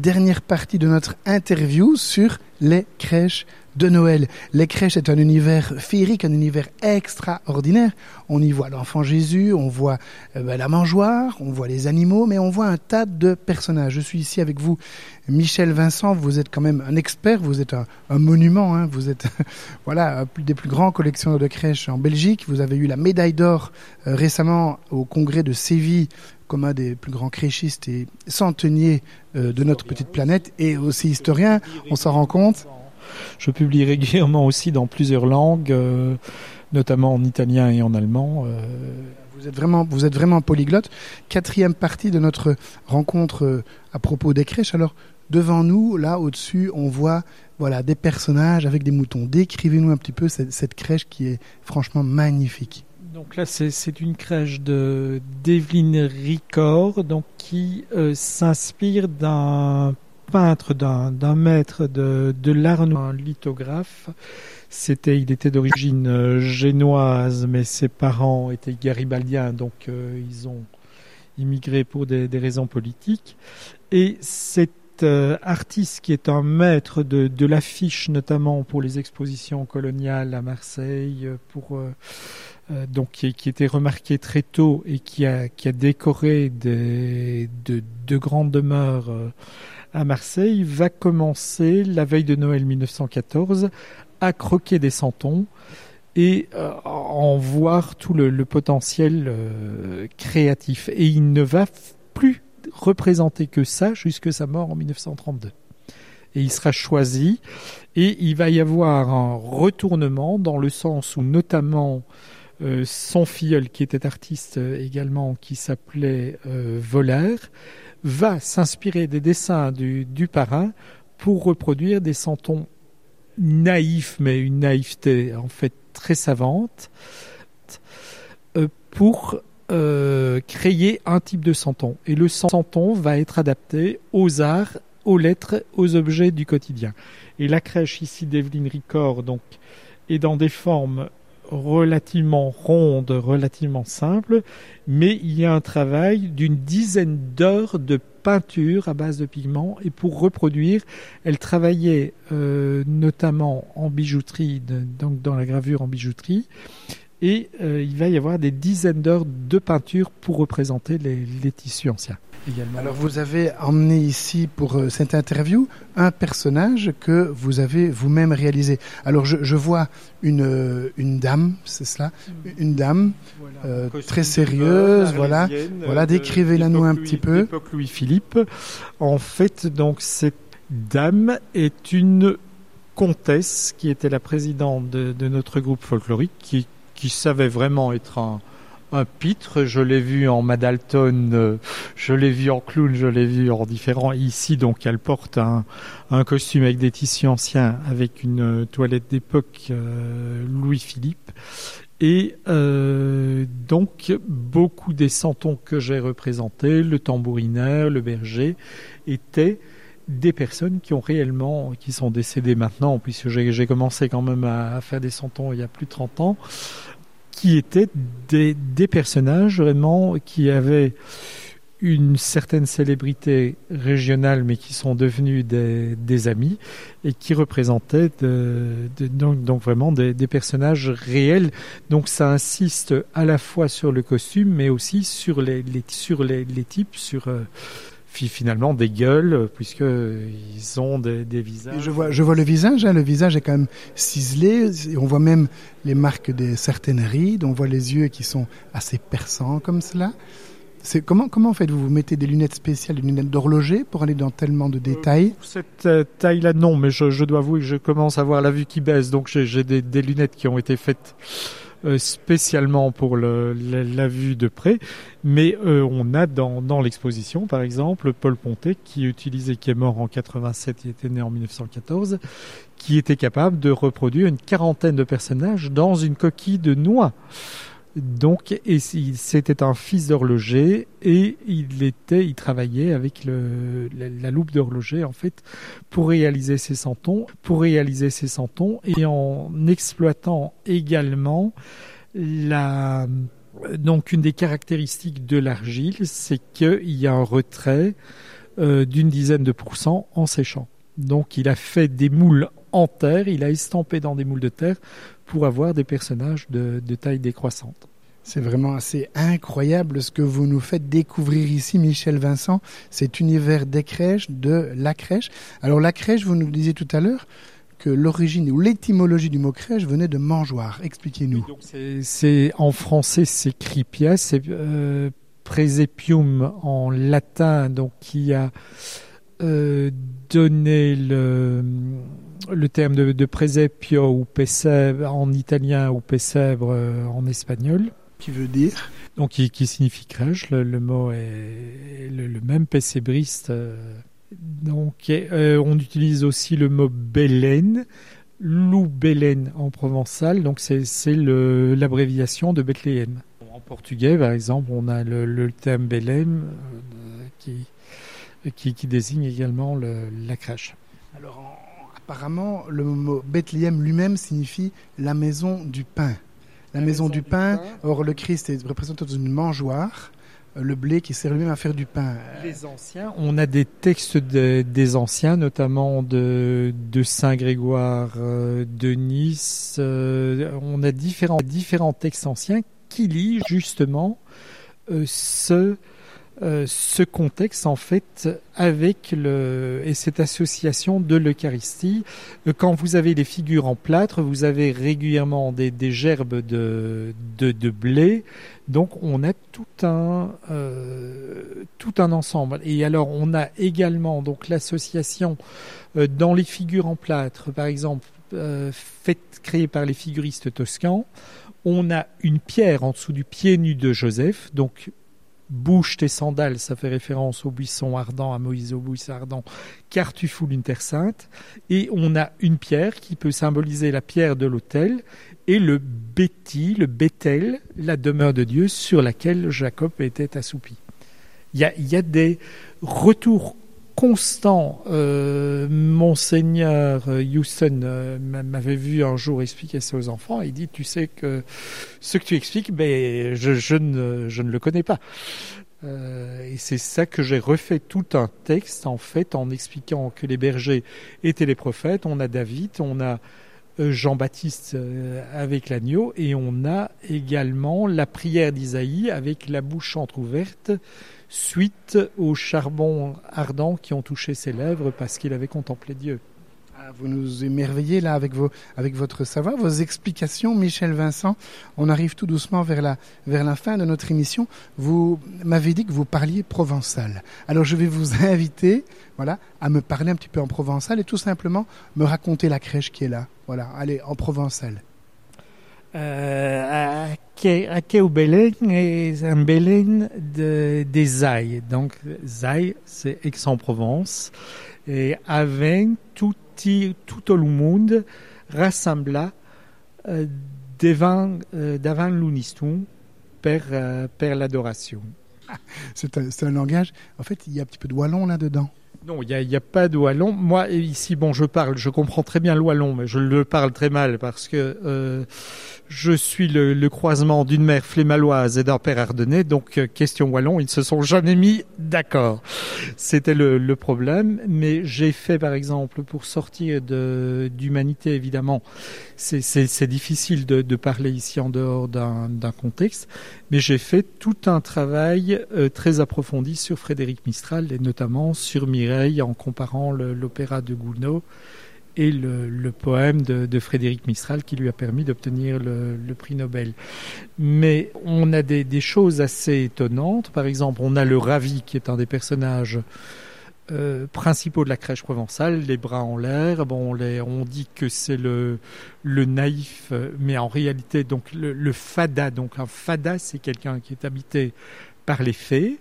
Dernière partie de notre interview sur les crèches de Noël. Les crèches est un univers féerique, un univers extraordinaire. On y voit l'enfant Jésus, on voit euh, ben, la mangeoire, on voit les animaux, mais on voit un tas de personnages. Je suis ici avec vous, Michel Vincent. Vous êtes quand même un expert, vous êtes un, monument. Hein. Vous êtes voilà un des plus grands collectionneurs de crèches en Belgique. Vous avez eu la médaille d'or euh, récemment au congrès de Séville comme un des plus grands créchistes et centeniers euh, de notre petite planète et aussi historien. On s'en rend compte. Je publie régulièrement aussi dans plusieurs langues, euh, notamment en italien et en allemand. euh, Vous êtes vraiment, vous êtes vraiment polyglotte. Quatrième partie de notre rencontre à propos des crèches. Alors, devant nous, là, au-dessus, on voit, voilà, des personnages avec des moutons. Décrivez-nous un petit peu cette, cette crèche qui est franchement magnifique. Donc là, c'est une crèche de d'Evelyne Ricor, donc qui euh, s'inspire d'un peintre, d'un maître de, l'art, un lithographe. C'était, il était d'origine euh, génoise, mais ses parents étaient garibaldiens, donc euh, ils ont immigré pour des, raisons politiques. Et cet artiste qui est un maître de, l'affiche, notamment pour les expositions coloniales à Marseille, pour euh, donc qui, était remarqué très tôt et qui a, décoré des, de, de grandes demeures euh, à Marseille, va commencer la veille de Noël 1914 à croquer des santons et euh, en voir tout le, potentiel créatif. Et il ne va plus représenter que ça jusque sa mort en 1932. Et il sera choisi et il va y avoir un retournement dans le sens où notamment euh, son filleul, qui était artiste euh, également, qui s'appelait euh, Voller, va s'inspirer des dessins du, parrain pour reproduire des santons naïfs, mais une naïveté en fait très savante, euh, pour créer un type de santon. Et le santon va être adapté aux arts, aux lettres, aux objets du quotidien. Et la crèche ici d'Evelyne Ricor, donc, est dans des formes relativement rondes, relativement simples, mais il y a un travail d'une dizaine d'heures de peinture à base de pigments et pour reproduire, elle travaillait euh, notamment en bijouterie, donc dans la gravure en bijouterie, et euh, il va y avoir des dizaines d'heures de peinture pour représenter les tissus anciens. Également. Alors, vous avez emmené ici pour euh, cette interview un personnage que vous avez vous-même réalisé. Alors, je, je vois une, euh, une dame, c'est cela Une dame euh, très sérieuse, voilà. Voilà, décrivez-la nous un petit peu. L'époque Louis-Philippe. En fait, donc, cette dame est une comtesse qui était la présidente de, de notre groupe folklorique, qui, qui savait vraiment être un, un pitre. Je l'ai vu en Madalton, euh, je l'ai vu en clown, je l'ai vu en différents. Ici, donc, elle porte un, costume avec des tissus anciens, avec une euh, toilette d'époque euh, Louis-Philippe. Et donc, beaucoup des santons que j'ai représentés, le tambourineur, le berger, étaient des personnes qui ont réellement, qui sont décédées maintenant, puisque j'ai commencé quand même à, à faire des santons il y a plus de 30 ans, qui étaient des, personnages vraiment qui avaient une certaine célébrité régionale, mais qui sont devenus des, amis et qui représentaient donc, vraiment des, personnages réels. Donc ça insiste à la fois sur le costume, mais aussi sur les, sur les, types, sur euh, finalement des gueules, puisque ils ont des, des visages. Et je vois, je vois le visage, hein, le visage est quand même ciselé, on voit même les marques de certaines rides, on voit les yeux qui sont assez perçants comme cela. C'est comment comment faites-vous? Vous mettez des lunettes spéciales, des lunettes d'horloger pour aller dans tellement de détails? Pour cette euh, taille-là, non, mais je, je dois avouer que je commence à voir la vue qui baisse, donc j'ai des, des lunettes qui ont été faites euh, spécialement pour la, vue de près, mais euh, on a dans, dans l'exposition, par exemple, Paul Pontet, qui utilisait, qui est mort en 87, il était né en 1914, qui était capable de reproduire une quarantaine de personnages dans une coquille de noix. Donc, et c'était un fils d'horloger et il était, il travaillait avec la loupe d'horloger en fait pour réaliser ses santons, pour réaliser ses santons et en exploitant également la donc une des caractéristiques de l'argile, c'est qu'il y a un retrait euh, d'une dizaine de pourcents en séchant. Donc, il a fait des moules en terre, il a estampé dans des moules de terre pour avoir des personnages de, de taille décroissante. C'est vraiment assez incroyable ce que vous nous faites découvrir ici, Michel Vincent, cet univers des crèches, de la crèche. Alors la crèche, vous nous disiez tout à l'heure que l'origine ou l'étymologie du mot crèche venait de mangeoire. Expliquez-nous. Donc, c'est- en français, c'est cripia, c'est euh, en latin, donc qui a euh, donné le, le terme de, de presepio ou pesèbre en italien ou pesèbre euh, en espagnol. Qui veut dire? Donc, qui, qui signifie crèche. Le, le mot est le, le même pessébriste. euh. donc, et, euh, on utilise aussi le mot bélène, loup bélène en provençal. Donc, c'est l'abréviation de Bethléem. En portugais, par exemple, on a le, le terme bélène euh, qui, qui, qui désigne également le- la crèche. Alors apparemment, le mot Bethléem lui-même signifie la maison du pain. La, maison, du, pain. Or le Christ est représenté dans une mangeoire, euh, le blé qui sert lui-même à faire du pain. Les anciens, on a des textes de- des anciens, notamment de, de Saint Grégoire euh, de Nice. euh, on a différents, différents textes anciens qui lient justement euh, ce, euh, ce contexte en fait avec le et cette association de l'Eucharistie. Euh, Quand vous avez les figures en plâtre, vous avez régulièrement des, des gerbes de, de, de blé. Donc on a tout un euh, tout un ensemble. Et alors on a également donc l'association euh, dans les figures en plâtre, par exemple, faites créées par les figuristes toscans. On a une pierre en dessous du pied nu de Joseph, donc bouge tes sandales, ça fait référence au buisson ardent, à Moïse au buisson ardent, car tu foules une terre sainte. Et on a une pierre qui peut symboliser la pierre de l'autel et le Béti, le Bethel, la demeure de Dieu sur laquelle Jacob était assoupi. Il y a, il y a des retours constants. Euh, Monseigneur Houston euh, m'a- m'avait vu un jour expliquer ça aux enfants. Il dit, tu sais que ce que tu expliques, ben, je, ne, le connais pas. Euh, et c'est ça que j'ai refait tout un texte en fait en expliquant que les bergers étaient les prophètes. On a David, on a Jean-Baptiste euh, avec l'agneau et on a également la prière d'Isaïe avec la bouche entr'ouverte suite aux charbons ardents qui ont touché ses lèvres parce qu'il avait contemplé Dieu. Vous nous émerveillez là avec, votre savoir, vos explications, Michel Vincent. On arrive tout doucement vers la, fin de notre émission. Vous m'avez dit que vous parliez provençal. Alors je vais vous inviter voilà, à me parler un petit peu en provençal et tout simplement me raconter la crèche qui est là. Voilà, allez, en provençal. Euh, au Belém est un Belém de, des. Donc, Ailles, c'est Aix-en-Provence. Et avec tout, tout le monde rassemblé euh, devant, euh, devant euh, per l'adoration. C'est un, c'est un langage, en fait, il y a un petit peu de wallon là-dedans. Non, il n'y a, a pas de wallon. Moi, ici, bon, je parle, je comprends très bien le wallon, mais je le parle très mal parce que euh, je suis le, croisement d'une mère flémaloise et d'un père ardennais, donc euh, question wallon, ils ne se sont jamais mis d'accord. C'était le, problème, mais j'ai fait, par exemple, pour sortir d'humanité, évidemment, c'est- difficile de, parler ici en dehors d'un contexte, mais j'ai fait tout un travail euh, très approfondi sur Frédéric Mistral et notamment sur Mireille en comparant l'opéra de Gounod et le, poème de, Frédéric Mistral qui lui a permis d'obtenir le, prix Nobel. Mais on a des choses assez étonnantes. Par exemple, on a le Ravi qui est un des personnages euh, principaux de la crèche provençale, les bras en l'air. Bon, on, les- on dit que c'est le, le naïf, euh, mais en réalité, donc le, le fada. Donc un fada, c'est quelqu'un qui est habité par les fées.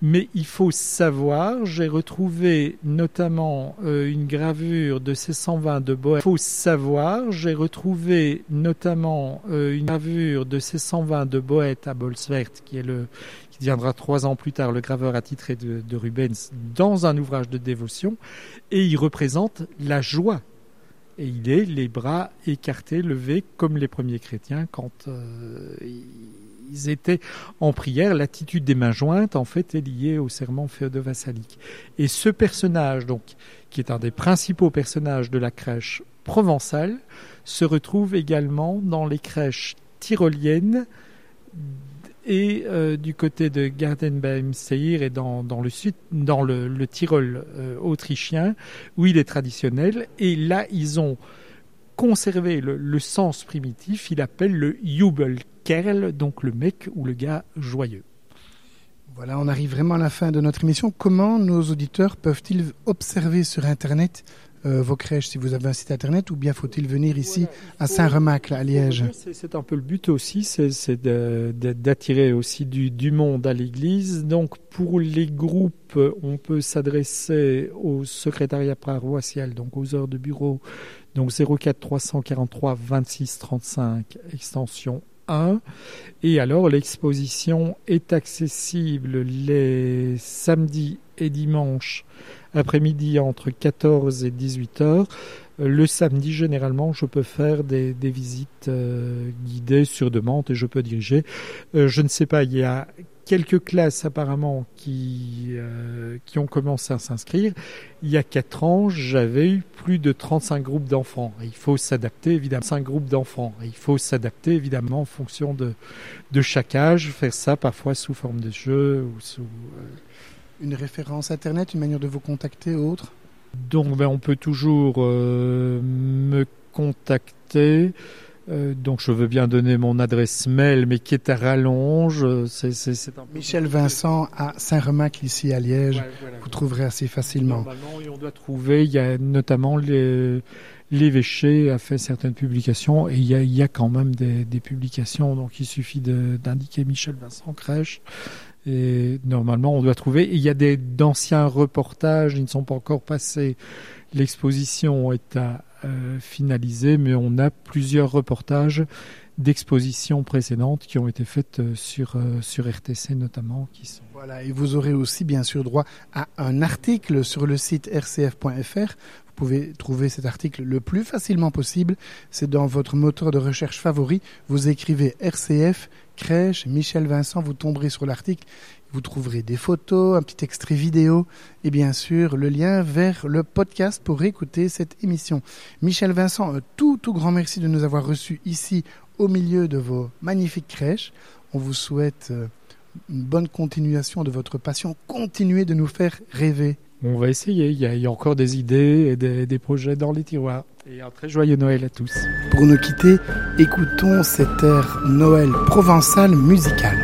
Mais il faut savoir, j'ai retrouvé notamment euh, une gravure de C120 de Boët. Il faut savoir, j'ai retrouvé notamment euh, une gravure de C120 de Boët à Bolswert, qui est le qui deviendra trois ans plus tard le graveur attitré de, de Rubens dans un ouvrage de dévotion, et il représente la joie. Et il est les bras écartés, levés comme les premiers chrétiens quand euh, ils étaient en prière. L'attitude des mains jointes, en fait, est liée au serment féodo-vassalique. Et ce personnage, donc, qui est un des principaux personnages de la crèche provençale, se retrouve également dans les crèches tyroliennes et euh, du côté de Gardenbaum-Seir et dans, le sud, dans le, le Tyrol euh, autrichien, où il est traditionnel. Et là, ils ont conservé le, le sens primitif. Il appelle le Jubelkerl, donc le mec ou le gars joyeux. Voilà, on arrive vraiment à la fin de notre émission. Comment nos auditeurs peuvent-ils observer sur Internet euh, vos crèches si vous avez un site Internet ou bien faut-il venir ici à Saint-Remacle, à Liège? C'est- un peu le but aussi, c'est d'attirer aussi du, du monde à l'église. Donc pour les groupes, on peut s'adresser au secrétariat paroissial, donc aux heures de bureau, donc 04 343 26 35 extension 1. Et alors l'exposition est accessible les samedis et dimanches après-midi entre 14 et 18 heures. Le samedi, généralement, je peux faire des, des visites euh, guidées sur demande et je peux diriger. Euh, je ne sais pas, il y a quelques classes apparemment qui, euh, qui ont commencé à s'inscrire. Il y a quatre ans, j'avais eu plus de 35 groupes d'enfants. Il faut s'adapter évidemment. 5 groupes d'enfants. Il faut s'adapter évidemment en fonction de, de chaque âge, faire ça parfois sous forme de jeu ou sous... euh, Une référence Internet, une manière de vous contacter, autre? Donc, ben, on peut toujours euh, me contacter. Euh, donc, je veux bien donner mon adresse mail, mais qui est à rallonge. Euh, C'est, c'est, c'est un peu Michel compliqué. Vincent à Saint-Remacle, ici à Liège. Ouais, voilà. Vous trouverez assez facilement. Normalement, et on doit trouver. Il y a notamment les, l'évêché a fait certaines publications et il y a, il y a quand même des, des publications. Donc, il suffit de, d'indiquer Michel Vincent Crèche. Et normalement, on doit trouver. Et il y a des, d'anciens reportages. Ils ne sont pas encore passés. L'exposition est à euh, finaliser, mais on a plusieurs reportages d'expositions précédentes qui ont été faites euh, sur, euh, sur RTC notamment, qui sont Voilà, et vous aurez aussi bien sûr droit à un article sur le site rcf.fr. Vous pouvez trouver cet article le plus facilement possible. C'est dans votre moteur de recherche favori. Vous écrivez RCF, crèche, Michel Vincent, vous tomberez sur l'article. Vous trouverez des photos, un petit extrait vidéo et bien sûr le lien vers le podcast pour écouter cette émission. Michel Vincent, un tout tout grand merci de nous avoir reçus ici au milieu de vos magnifiques crèches. On vous souhaite euh, une bonne continuation de votre passion. Continuez de nous faire rêver. On va essayer. Il y, a, il y a encore des idées et des, des projets dans les tiroirs. Et un très joyeux Noël à tous. Pour nous quitter, écoutons cet air Noël provençal musical.